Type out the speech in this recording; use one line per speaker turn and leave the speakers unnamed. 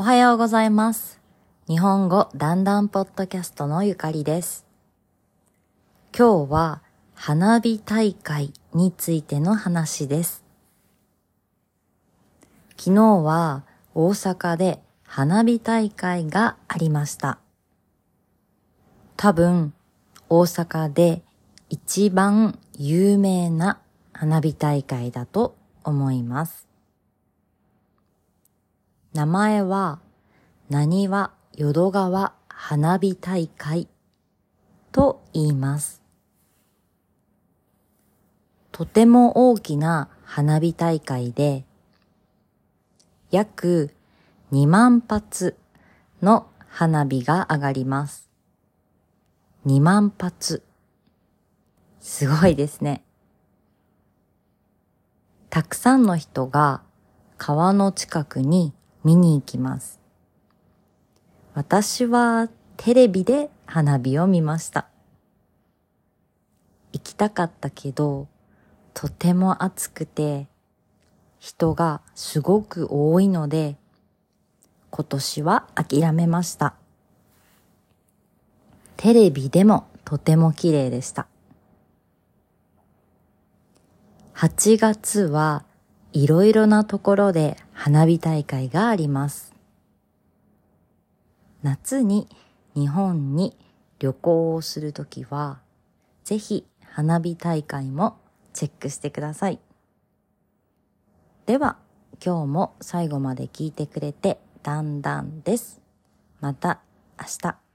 おはようございます。日本語だんだんポッドキャストのゆかりです。今日は花火大会についての話です。昨日は大阪で花火大会がありました。多分大阪で一番有名な花火大会だと思います。名前は、なにわ淀川花火大会と言います。とても大きな花火大会で、約2万発の花火が上がります。2万発。すごいですね。たくさんの人が川の近くに見に行きます。私はテレビで花火を見ました。行きたかったけど、とても暑くて、人がすごく多いので、今年は諦めました。テレビでもとても綺麗でした。8月はいろいろなところで花火大会があります。夏に日本に旅行をするときは、ぜひ花火大会もチェックしてください。では、今日も最後まで聞いてくれてだんだんです。また明日。